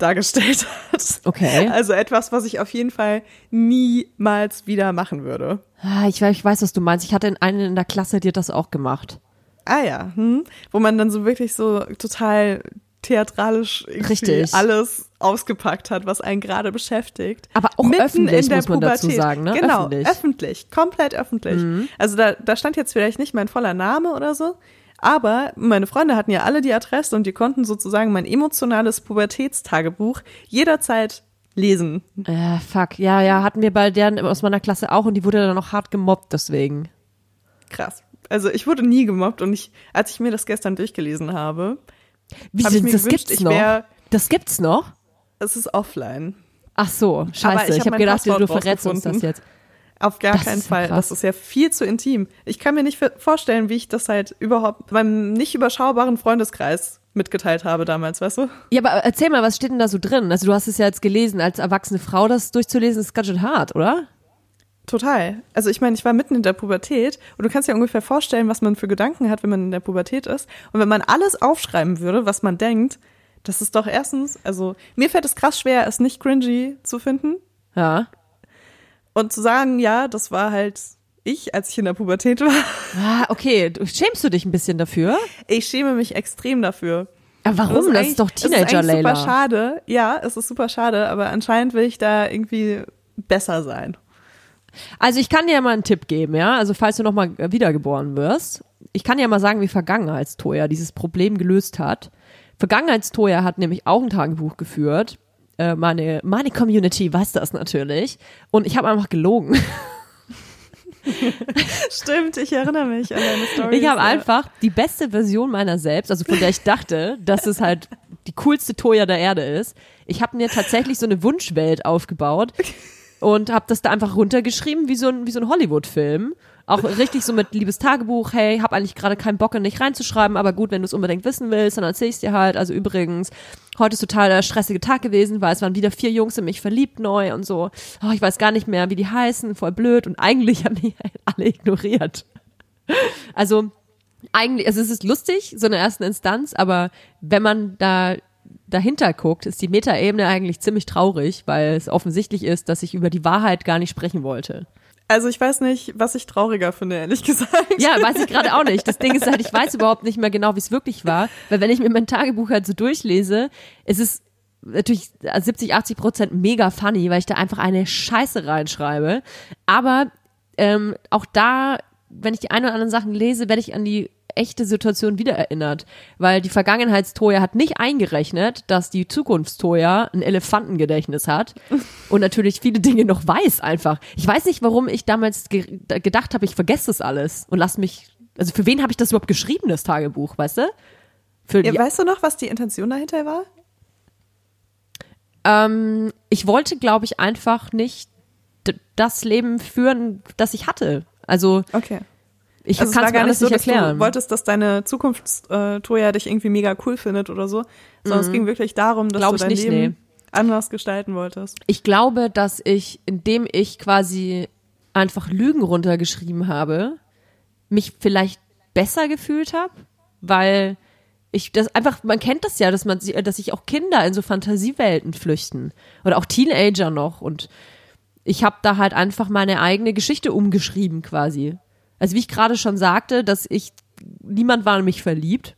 dargestellt hat. Okay. Also etwas, was ich auf jeden Fall niemals wieder machen würde. Ah, ich, weiß- ich weiß, was du meinst. Ich hatte in einen in der Klasse, die hat das auch gemacht. Ah ja, hm? wo man dann so wirklich so total theatralisch Richtig. alles ausgepackt hat, was einen gerade beschäftigt. Aber auch Mitten öffentlich, in der muss man dazu Pubertät. sagen, ne? Genau, Öffentlich. öffentlich, komplett öffentlich. Also da, da stand jetzt vielleicht nicht mein voller Name oder so, aber meine Freunde hatten ja alle die Adresse und die konnten sozusagen mein emotionales Pubertätstagebuch jederzeit lesen. Äh, fuck. Ja, ja, hatten wir bei deren aus meiner Klasse auch und die wurde dann auch hart gemobbt deswegen. Krass. Also ich wurde nie gemobbt und ich, als ich mir das gestern durchgelesen habe, Wie Hab ich sind- mir das gewünscht, gibt's ich noch? wär- Das gibt's noch? es ist offline. Ach so, scheiße. Aber ich ich hab habe mein gedacht, du verrätst uns das jetzt. Auf gar Das keinen ja Fall. krass. Das ist ja viel zu intim. Ich kann mir nicht vorstellen, wie ich das halt überhaupt meinem nicht überschaubaren Freundeskreis mitgeteilt habe damals, weißt du? Ja, aber erzähl mal, was steht denn da so drin? Also du hast es ja jetzt gelesen, als erwachsene Frau das durchzulesen, ist ganz schön hart, oder? Total. Also ich meine, ich war mitten in der Pubertät und du kannst dir ungefähr vorstellen, was man für Gedanken hat, wenn man in der Pubertät ist. Und wenn man alles aufschreiben würde, was man denkt, das ist doch erstens, also mir fällt es krass schwer, es nicht cringy zu finden Ja. Und zu sagen, ja, das war halt ich, als ich in der Pubertät war. Ah, okay. Du, schämst du dich ein bisschen dafür? Ich schäme mich extrem dafür. Aber warum? Das eigentlich- ist doch es ist eigentlich Teenager-Layla. super schade. Ja, es ist super schade, aber anscheinend will ich da irgendwie besser sein. Also ich kann dir ja mal einen Tipp geben, ja. Also falls du nochmal wiedergeboren wirst, ich kann dir ja mal sagen, wie Vergangenheitstoja dieses Problem gelöst hat. Vergangenheitstoja hat nämlich auch ein Tagebuch geführt. Äh, meine, meine Community weiß das natürlich. Und ich habe einfach gelogen. Stimmt, ich erinnere mich an deine Story. Ich habe einfach die beste Version meiner selbst, also von der ich dachte, dass es halt die coolste Toya der Erde ist. Ich habe mir tatsächlich so eine Wunschwelt aufgebaut und habe das da einfach runtergeschrieben wie so ein wie so ein Hollywood-Film. Auch richtig so mit liebes Tagebuch, hey, hab eigentlich gerade keinen Bock, nicht reinzuschreiben, aber gut, wenn du es unbedingt wissen willst, dann erzähl ich's dir halt. Also übrigens, heute ist total der stressige Tag gewesen, weil es waren wieder vier Jungs in mich verliebt neu und so. Oh, ich weiß gar nicht mehr, wie die heißen, voll blöd. Und eigentlich haben die halt alle ignoriert. Also eigentlich, also es ist lustig, so eine ersten Instanz, aber wenn man da dahinter guckt, ist die Metaebene eigentlich ziemlich traurig, weil es offensichtlich ist, dass ich über die Wahrheit gar nicht sprechen wollte. Also ich weiß nicht, was ich trauriger finde, ehrlich gesagt. Ja, weiß ich gerade auch nicht. Das Ding ist halt, ich weiß überhaupt nicht mehr genau, wie es wirklich war, weil wenn ich mir mein Tagebuch halt so durchlese, ist es natürlich 70, 80 Prozent mega funny, weil ich da einfach eine Scheiße reinschreibe. Aber ähm, auch da, wenn ich die ein oder anderen Sachen lese, werde ich an die echte Situation wieder erinnert, weil die Vergangenheitstoja hat nicht eingerechnet, dass die Zukunftstoja ein Elefantengedächtnis hat und natürlich viele Dinge noch weiß einfach. Ich weiß nicht, warum ich damals ge gedacht habe, ich vergesse das alles und lass mich, also für wen habe ich das überhaupt geschrieben, das Tagebuch, weißt du? Für Ja, weißt du noch, was die Intention dahinter war? ähm, ich wollte, glaube ich, einfach nicht das Leben führen, das ich hatte. Also Okay. Ich Also kann es gar nicht so, dass erklären. du wolltest, dass deine Zukunftstoja dich irgendwie mega cool findet oder so, sondern es ging wirklich darum, dass Mhm. Glaub du dein nicht, Leben nee. anders gestalten wolltest. Ich glaube, dass ich, indem ich quasi einfach Lügen runtergeschrieben habe, mich vielleicht besser gefühlt habe, weil ich das einfach, man kennt das ja, dass man, dass sich auch Kinder in so Fantasiewelten flüchten oder auch Teenager noch und ich habe da halt einfach meine eigene Geschichte umgeschrieben quasi. Also wie ich gerade schon sagte, dass ich niemand war in mich verliebt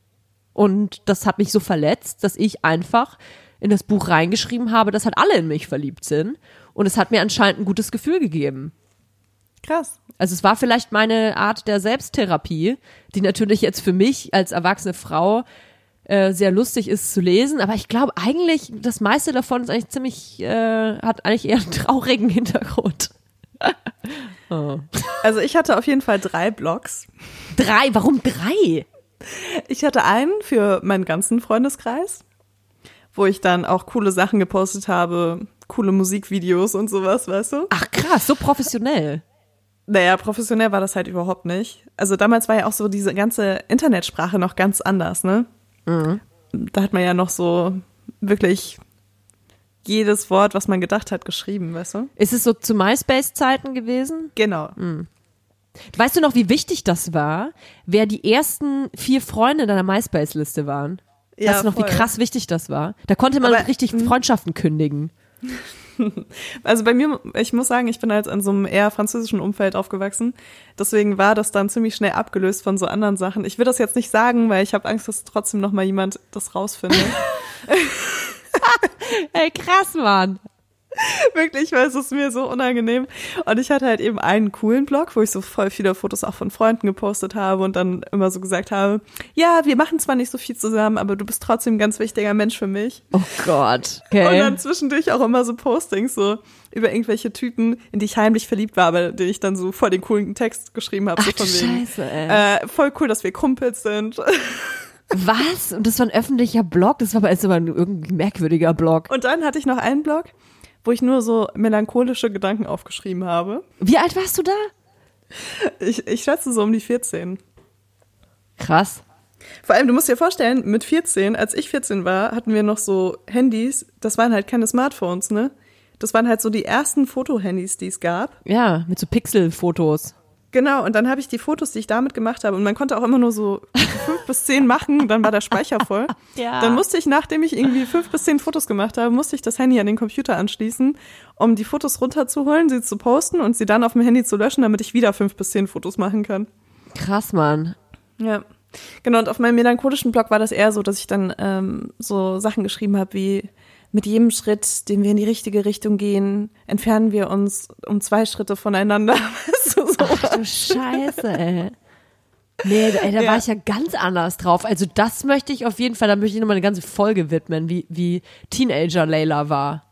und das hat mich so verletzt, dass ich einfach in das Buch reingeschrieben habe, dass halt alle in mich verliebt sind und es hat mir anscheinend ein gutes Gefühl gegeben. Krass. Also es war vielleicht meine Art der Selbsttherapie, die natürlich jetzt für mich als erwachsene Frau äh, sehr lustig ist zu lesen, aber ich glaube eigentlich, das meiste davon ist eigentlich ziemlich, äh, hat eigentlich eher einen traurigen Hintergrund. Oh. Also ich hatte auf jeden Fall drei Blogs. Drei, warum drei? Ich hatte einen für meinen ganzen Freundeskreis, wo ich dann auch coole Sachen gepostet habe, coole Musikvideos und sowas, weißt du? Ach krass, so professionell. Naja, professionell war das halt überhaupt nicht. Also damals war ja auch so diese ganze Internetsprache noch ganz anders, ne? Mhm. Da hat man ja noch so wirklich jedes Wort, was man gedacht hat, geschrieben, weißt du? Ist es so zu MySpace-Zeiten gewesen? Genau. Weißt du noch, wie wichtig das war, wer die ersten vier Freunde deiner MySpace-Liste waren? Ja, weißt du noch, voll. wie krass wichtig das war? Da konnte man Aber, richtig. Freundschaften kündigen. Also bei mir, ich muss sagen, ich bin halt in so einem eher französischen Umfeld aufgewachsen. Deswegen war das dann ziemlich schnell abgelöst von so anderen Sachen. Ich will das jetzt nicht sagen, weil ich habe Angst, dass trotzdem noch mal jemand das rausfindet. Ey, krass, Mann. Wirklich, weil es ist mir so unangenehm. Und ich hatte halt eben einen coolen Blog, wo ich so voll viele Fotos auch von Freunden gepostet habe und dann immer so gesagt habe, ja, wir machen zwar nicht so viel zusammen, aber du bist trotzdem ein ganz wichtiger Mensch für mich. Oh Gott. Und Okay. dann zwischendurch auch immer so Postings so über irgendwelche Typen, in die ich heimlich verliebt war, aber den ich dann so voll den coolen Text geschrieben habe, Ach von wegen. Scheiße, ey. Äh, voll cool, dass wir Kumpels sind. Was? Und das war ein öffentlicher Blog? Das war aber jetzt aber ein irgendwie merkwürdiger Blog. Und dann hatte ich noch einen Blog, wo ich nur so melancholische Gedanken aufgeschrieben habe. Wie alt warst du da? Ich, ich schätze so um die 14. Krass. Vor allem, du musst dir vorstellen, mit 14, als ich 14 war, hatten wir noch so Handys, das waren halt keine Smartphones, ne? Das waren halt so die ersten Fotohandys, die es gab. Ja, mit so Pixelfotos. Genau, und dann habe ich die Fotos, die ich damit gemacht habe, und man konnte auch immer nur so fünf bis zehn machen, dann war der Speicher voll. Ja. Dann musste ich, nachdem ich irgendwie fünf bis zehn Fotos gemacht habe, musste ich das Handy an den Computer anschließen, um die Fotos runterzuholen, sie zu posten und sie dann auf dem Handy zu löschen, damit ich wieder fünf bis zehn Fotos machen kann. Krass, Mann. Ja. Genau, und auf meinem melancholischen Blog war das eher so, dass ich dann ähm, so Sachen geschrieben habe wie mit jedem Schritt, den wir in die richtige Richtung gehen, entfernen wir uns um zwei Schritte voneinander. Ach du Scheiße, ey. Nee, ey, da Ja. war ich ja ganz anders drauf. Also das möchte ich auf jeden Fall, da möchte ich nochmal eine ganze Folge widmen, wie, wie Teenager Layla war.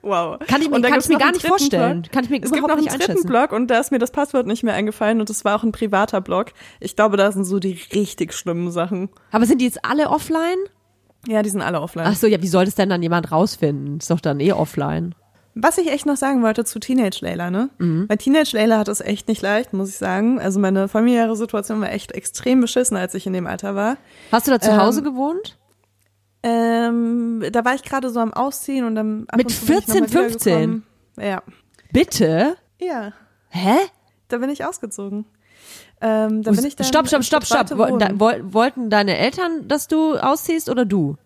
Wow. Kann ich mir, kann ich mir gar nicht vorstellen. Blog. Kann ich mir Es gibt überhaupt noch einen nicht dritten. Blog und da ist mir das Passwort nicht mehr eingefallen und das war auch ein privater Blog. Ich glaube, da sind so die richtig schlimmen Sachen. Aber sind die jetzt alle offline? Ja, die sind alle offline. Ach so, ja, wie soll das denn dann jemand rausfinden? Ist doch dann eh offline. Was ich echt noch sagen wollte zu Teenage Layla, ne? Mhm. Weil Teenage Layla hat es echt nicht leicht, muss ich sagen. Also meine familiäre Situation war echt extrem beschissen, als ich in dem Alter war. Hast du da zu Ähm, Hause gewohnt? Ähm, da war ich gerade so am Ausziehen und dann ab Mit und zu bin ich noch 14, mal 15? wiedergekommen. Ja. Bitte? Ja, Hä? da bin ich ausgezogen. Ähm, da bin ich dann stopp, stopp, stopp, stopp. wollten deine Eltern, dass du ausziehst oder du?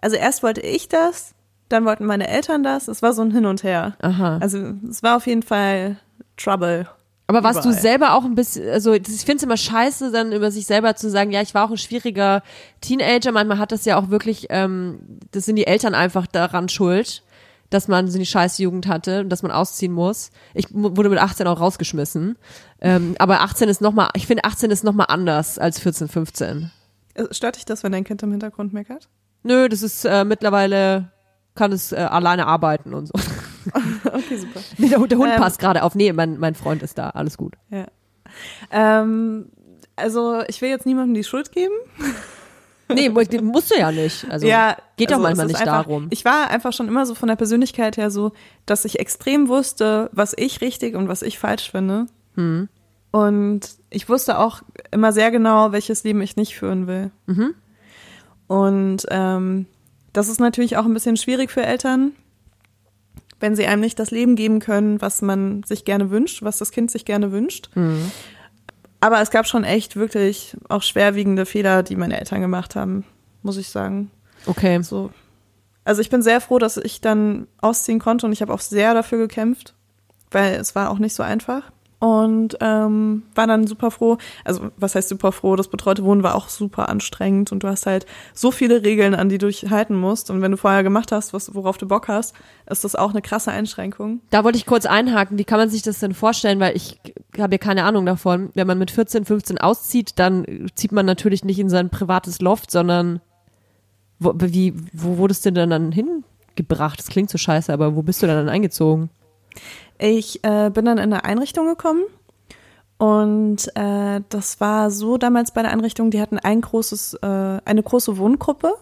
Also erst wollte ich das, dann wollten meine Eltern das. Es war so ein Hin und Her. Aha. Also es war auf jeden Fall Trouble. Aber warst du Überall. selber auch ein bisschen, also ich finde es immer scheiße, dann über sich selber zu sagen, ja, ich war auch ein schwieriger Teenager. Manchmal hat das ja auch wirklich, ähm, das sind die Eltern einfach daran schuld, dass man so eine scheiß Jugend hatte und dass man ausziehen muss. Ich wurde mit 18 auch rausgeschmissen. Ähm, aber 18 ist nochmal, ich finde 18 ist nochmal anders als 14, 15. Äh, Stört dich das, wenn dein Kind im Hintergrund meckert? Nö, das ist äh, mittlerweile, kann es äh, alleine arbeiten und so. Okay, super. Nee, der, Hund- der Hund Ähm. passt gerade auf. Nee, mein, mein Freund ist da, alles gut. Ja. Ähm, also ich will jetzt niemandem die Schuld geben. Nee, musst du ja nicht. Also ja, geht doch also manchmal nicht einfach, darum. Ich war einfach schon immer so von der Persönlichkeit her so, dass ich extrem wusste, was ich richtig und was ich falsch finde. Hm. Und ich wusste auch immer sehr genau, welches Leben ich nicht führen will. Mhm. Und ähm, das ist natürlich auch ein bisschen schwierig für Eltern, wenn sie einem nicht das Leben geben können, was man sich gerne wünscht, was das Kind sich gerne wünscht. Mhm. Aber es gab schon echt wirklich auch schwerwiegende Fehler, die meine Eltern gemacht haben, muss ich sagen. Okay. So. Also ich bin sehr froh, dass ich dann ausziehen konnte und ich habe auch sehr dafür gekämpft, weil es war auch nicht so einfach. Und ähm, war dann super froh. Also was heißt super froh? Das betreute Wohnen war auch super anstrengend und du hast halt so viele Regeln, an die du dich halten musst. Und wenn du vorher gemacht hast, was, worauf du Bock hast, ist das auch eine krasse Einschränkung. Da wollte ich kurz einhaken. Wie kann man sich das denn vorstellen? Weil ich habe ja keine Ahnung davon. Wenn man mit 14, 15 auszieht, dann zieht man natürlich nicht in sein privates Loft, sondern wo, wie, wo wurdest du denn dann hingebracht? Das klingt so scheiße, aber wo bist du denn dann eingezogen? Ich äh, bin dann in eine Einrichtung gekommen und äh, das war so damals bei der Einrichtung, die hatten ein großes, äh, eine große Wohngruppe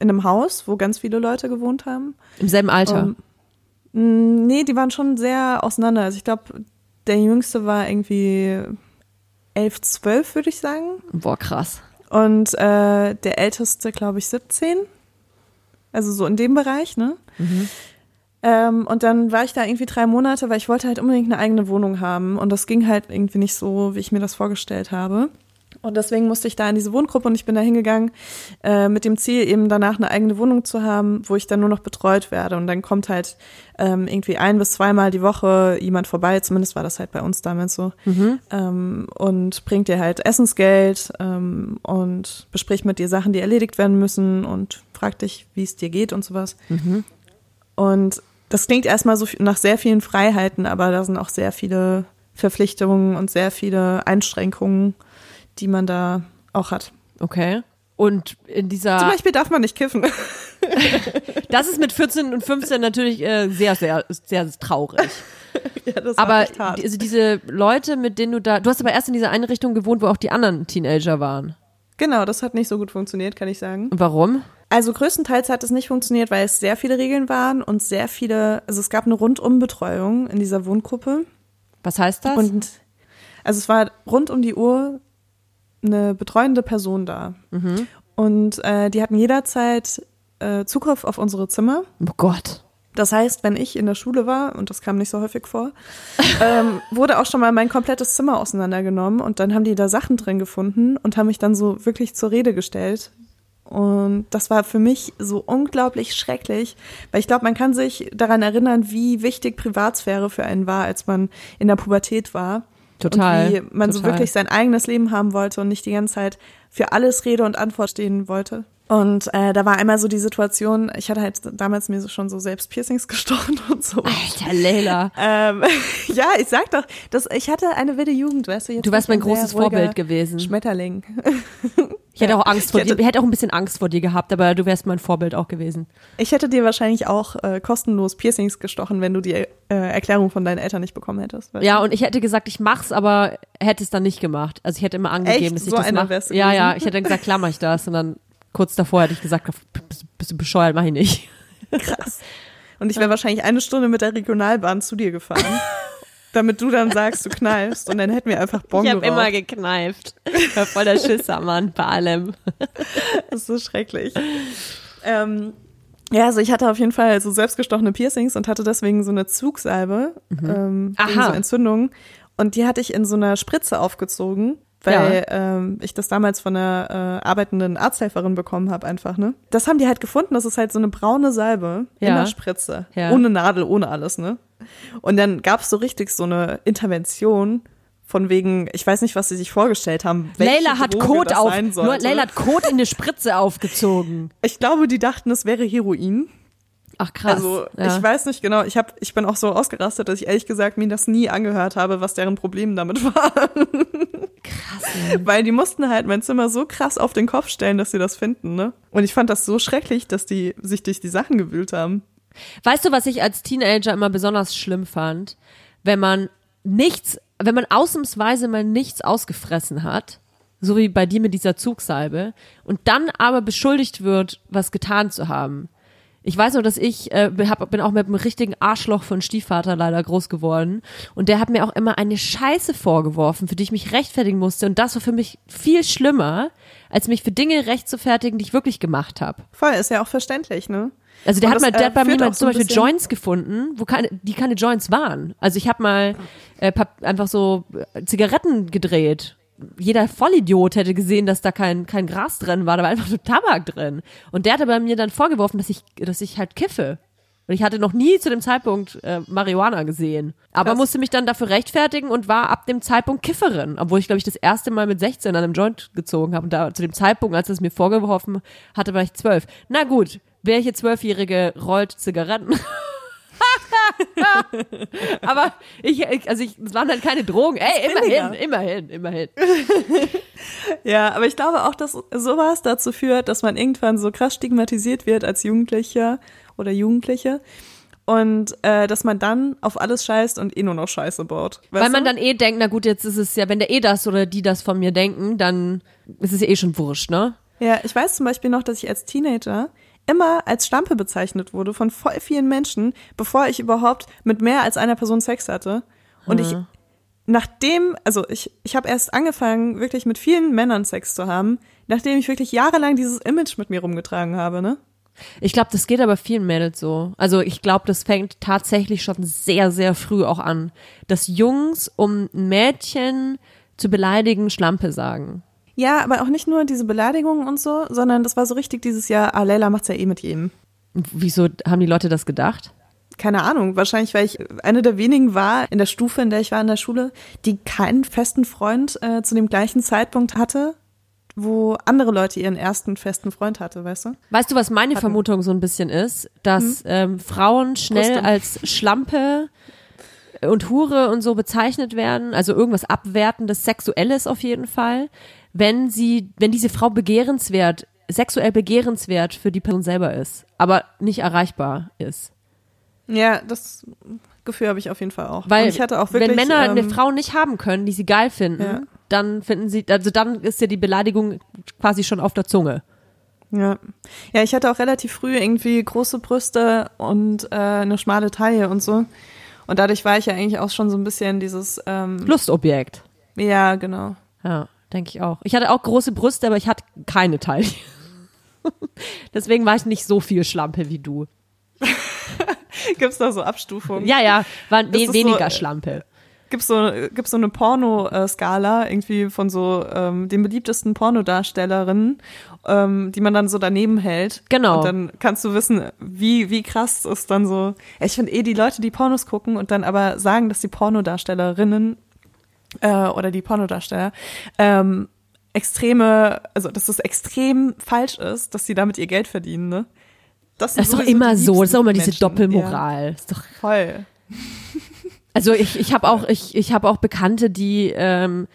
in einem Haus, wo ganz viele Leute gewohnt haben. Im selben Alter. Um, mh, nee, die waren schon sehr auseinander. Also ich glaube, der jüngste war irgendwie elf, zwölf, würde ich sagen. Boah, krass. Und äh, der älteste, glaube ich, 17. Also so in dem Bereich, ne? Ähm, und dann war ich da irgendwie drei Monate, weil ich wollte halt unbedingt eine eigene Wohnung haben. Und das ging halt irgendwie nicht so, wie ich mir das vorgestellt habe. Und deswegen musste ich da in diese Wohngruppe und ich bin da hingegangen äh, mit dem Ziel, eben danach eine eigene Wohnung zu haben, wo ich dann nur noch betreut werde. Und dann kommt halt ähm, irgendwie ein bis zweimal die Woche jemand vorbei, zumindest war das halt bei uns damals so, ähm, und bringt dir halt Essensgeld ähm, und bespricht mit dir Sachen, die erledigt werden müssen und fragt dich, wie es dir geht und sowas. Und das klingt erstmal so nach sehr vielen Freiheiten, aber da sind auch sehr viele Verpflichtungen und sehr viele Einschränkungen, die man da auch hat. Okay. Und in Zum dieser, Beispiel darf man nicht kiffen. das ist mit 14 und 15 natürlich äh, sehr, sehr, sehr traurig. ja, das Aber also diese Leute, mit denen du da, du hast aber erst in dieser Einrichtung gewohnt, wo auch die anderen Teenager waren. Genau, das hat nicht so gut funktioniert, kann ich sagen. Und warum? Also größtenteils hat es nicht funktioniert, weil es sehr viele Regeln waren und sehr viele, also es gab eine Rundumbetreuung in dieser Wohngruppe. Was heißt das? Und also es war rund um die Uhr eine betreuende Person da. Und äh, die hatten jederzeit äh, Zugriff auf unsere Zimmer. oh Gott. Das heißt, wenn ich in der Schule war, und das kam nicht so häufig vor, ähm, wurde auch schon mal mein komplettes Zimmer auseinandergenommen und dann haben die da Sachen drin gefunden und haben mich dann so wirklich zur Rede gestellt. Und das war für mich so unglaublich schrecklich, weil ich glaube, man kann sich daran erinnern, wie wichtig Privatsphäre für einen war, als man in der Pubertät war. Total, Und wie man so total. wirklich sein eigenes Leben haben wollte und nicht die ganze Zeit für alles Rede und Antwort stehen wollte. Und äh, da war einmal so die Situation, ich hatte halt damals mir so schon so selbst Piercings gestochen und so. Alter, Leila. Ähm, ja, ich sag doch, das, ich hatte eine wilde Jugend, weißt du. Jetzt Du wärst bin mein großes Vorbild gewesen. Schmetterling. Ich hätte auch Angst vor hätte- dir, ich hätte auch ein bisschen Angst vor dir gehabt, aber du wärst mein Vorbild auch gewesen. Ich hätte dir wahrscheinlich auch äh, kostenlos Piercings gestochen, wenn du die äh, Erklärung von deinen Eltern nicht bekommen hättest. Ja, du? und ich hätte gesagt, ich mach's, aber hätte es dann nicht gemacht. Also ich hätte immer angegeben, Echt? dass ich So das mache. Ja, ja, ich hätte dann gesagt, klar mach ich das. Und dann kurz davor hätte ich gesagt, bist, du bescheuert, mach ich nicht. krass. Und ich wäre wahrscheinlich eine Stunde mit der Regionalbahn zu dir gefahren, damit du dann sagst, du kneifst und dann hätten wir einfach Bon ich habe immer gekneift. Ich war voll der Schisser, Mann, bei allem. Das ist so schrecklich. Ähm, ja, also ich hatte auf jeden Fall so selbstgestochene Piercings und hatte deswegen so eine Zugsalbe ähm, gegen Aha. so Entzündungen. Und die hatte ich in so einer Spritze aufgezogen, weil ähm, ich das damals von einer äh, arbeitenden Arzthelferin bekommen habe einfach, ne? Das haben die halt gefunden, das ist halt so eine braune Salbe in Ja. der Spritze. Ja. Ohne Nadel, ohne alles, ne? Und dann gab's so richtig so eine Intervention von wegen, ich weiß nicht, was sie sich vorgestellt haben. Leila hat Droge Kot auf. Leila hat Kot in eine Spritze aufgezogen. Ich glaube, die dachten, es wäre Heroin. Ach krass. Also ja. ich weiß nicht genau. Ich hab, ich bin auch so ausgerastet, dass ich ehrlich gesagt mir das nie angehört habe, was deren Problem damit war. krass. Weil die mussten halt mein Zimmer so krass auf den Kopf stellen, dass sie das finden, ne? Und ich fand das so schrecklich, dass die sich durch die Sachen gewühlt haben. Weißt du, was ich als Teenager immer besonders schlimm fand? Wenn man nichts, wenn man ausnahmsweise mal nichts ausgefressen hat, so wie bei dir mit dieser Zugsalbe, und dann aber beschuldigt wird, was getan zu haben. Ich weiß nur, dass ich äh, hab, bin auch mit einem richtigen Arschloch von Stiefvater leider groß geworden. Und der hat mir auch immer eine Scheiße vorgeworfen, für die ich mich rechtfertigen musste. Und das war für mich viel schlimmer, als mich für Dinge rechtfertigen, die ich wirklich gemacht habe. Voll, ist ja auch verständlich, ne? Also der Und hat das, mal, der äh, hat bei mir mal so zum Beispiel Joints gefunden, wo keine, die keine Joints waren. Also ich habe mal äh, einfach so äh, Zigaretten gedreht. Jeder Vollidiot hätte gesehen, dass da kein, kein Gras drin war, da war einfach nur Tabak drin. Und der hatte bei mir dann vorgeworfen, dass ich, dass ich halt kiffe. Und ich hatte noch nie zu dem Zeitpunkt äh, Marihuana gesehen. Aber Krass. musste mich dann dafür rechtfertigen und war ab dem Zeitpunkt Kifferin. Obwohl ich, glaube ich, das erste Mal mit 16 an einem Joint gezogen habe. Und da zu dem Zeitpunkt, als er es mir vorgeworfen hatte, war ich zwölf. Na gut, welche Zwölfjährige rollt Zigaretten? Aber ich, also ich, es waren halt keine Drogen. Ey, immerhin, immerhin, immerhin. Ja, aber ich glaube auch, dass sowas dazu führt, dass man irgendwann so krass stigmatisiert wird als Jugendlicher oder Jugendliche. Und äh, dass man dann auf alles scheißt und eh nur noch Scheiße baut. Weil man du? dann eh denkt, na gut, jetzt ist es ja, wenn der eh das oder die das von mir denken, dann ist es ja eh schon wurscht, ne? Ja, ich weiß zum Beispiel noch, dass ich als Teenager immer als Stampe bezeichnet wurde von voll vielen Menschen, bevor ich überhaupt mit mehr als einer Person Sex hatte. Und ich nachdem, also ich, ich habe erst angefangen, wirklich mit vielen Männern Sex zu haben, nachdem ich wirklich jahrelang dieses Image mit mir rumgetragen habe, ne? Ich glaube, das geht aber vielen Mädels so. Also ich glaube, das fängt tatsächlich schon sehr, sehr früh auch an, dass Jungs, um Mädchen zu beleidigen, Schlampe sagen. Ja, aber auch nicht nur diese Beleidigungen und so, sondern das war so richtig dieses Jahr, ah, Leila macht's ja eh mit jedem. Wieso haben die Leute das gedacht? Keine Ahnung, wahrscheinlich, weil ich eine der wenigen war in der Stufe, in der ich war in der Schule, die keinen festen Freund äh, zu dem gleichen Zeitpunkt hatte, wo andere Leute ihren ersten festen Freund hatte, weißt du? Weißt du, was meine Hatten. Vermutung so ein bisschen ist? Dass hm? ähm, Frauen schnell Brüste. als Schlampe und Hure und so bezeichnet werden, also irgendwas abwertendes, sexuelles auf jeden Fall, wenn sie, wenn diese Frau begehrenswert, sexuell begehrenswert für die Person selber ist, aber nicht erreichbar ist. Ja, das Gefühl habe ich auf jeden Fall auch. Weil ich hatte auch wirklich, wenn Männer ähm, eine Frau nicht haben können, die sie geil finden, ja. dann finden sie, also dann ist ja die Beleidigung quasi schon auf der Zunge. Ja. Ja, ich hatte auch relativ früh irgendwie große Brüste und äh, eine schmale Taille und so. Und dadurch war ich ja eigentlich auch schon so ein bisschen dieses ähm, Lustobjekt. Ja, genau. Ja, denke ich auch. Ich hatte auch große Brüste, aber ich hatte keine Taille. Deswegen war ich nicht so viel Schlampe wie du. Gibt's da so Abstufungen? Ja, ja, war we weniger so, Schlampe. Gibt's so, gibt's so eine Porno-Skala irgendwie von so ähm, den beliebtesten Pornodarstellerinnen, ähm, die man dann so daneben hält. Genau. Und dann kannst du wissen, wie, wie krass ist dann so. Ich finde eh die Leute, die Pornos gucken und dann aber sagen, dass die Pornodarstellerinnen äh, oder die Pornodarsteller ähm, extreme, also dass es extrem falsch ist, dass sie damit ihr Geld verdienen, ne? Das, das ist doch immer so, das ist auch immer diese Doppelmoral. Ja. Ist doch voll. Also ich, ich habe auch, ich, ich habe auch Bekannte, die, ähm,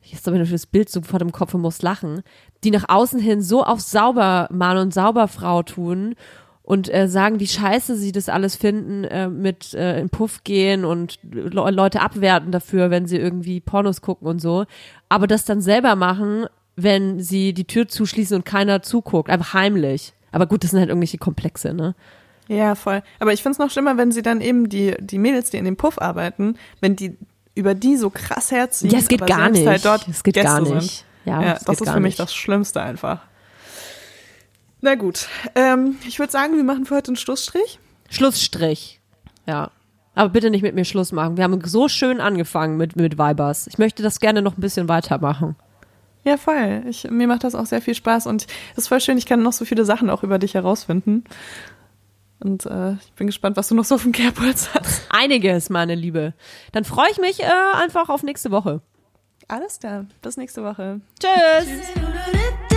jetzt habe ich das Bild so vor dem Kopf und muss lachen, die nach außen hin so auf Saubermann und Sauberfrau tun und äh, sagen, wie scheiße sie das alles finden, äh, mit äh, in Puff gehen und Le Leute abwerten dafür, wenn sie irgendwie Pornos gucken und so. Aber das dann selber machen, wenn sie die Tür zuschließen und keiner zuguckt, einfach heimlich. Aber gut, das sind halt irgendwelche Komplexe, ne? Ja, voll. Aber ich find's noch schlimmer, wenn sie dann eben die, die Mädels, die in dem Puff arbeiten, wenn die über die so krass herziehen. Ja, es geht gar nicht. Halt dort es geht Gäste gar nicht. Sind. Ja, ja das ist für mich nicht. das Schlimmste einfach. Na gut. Ähm, ich würde sagen, wir machen für heute einen Schlussstrich. Schlussstrich. Ja. Aber bitte nicht mit mir Schluss machen. Wir haben so schön angefangen mit, mit Vibers. Ich möchte das gerne noch ein bisschen weitermachen. Ja, voll. Ich, mir macht das auch sehr viel Spaß und es ist voll schön, ich kann noch so viele Sachen auch über dich herausfinden. Und äh, ich bin gespannt, was du noch so auf dem Kerbholz hast. Einiges, meine Liebe. Dann freue ich mich äh, einfach auf nächste Woche. Alles klar. Bis nächste Woche. Tschüss. Tschüss.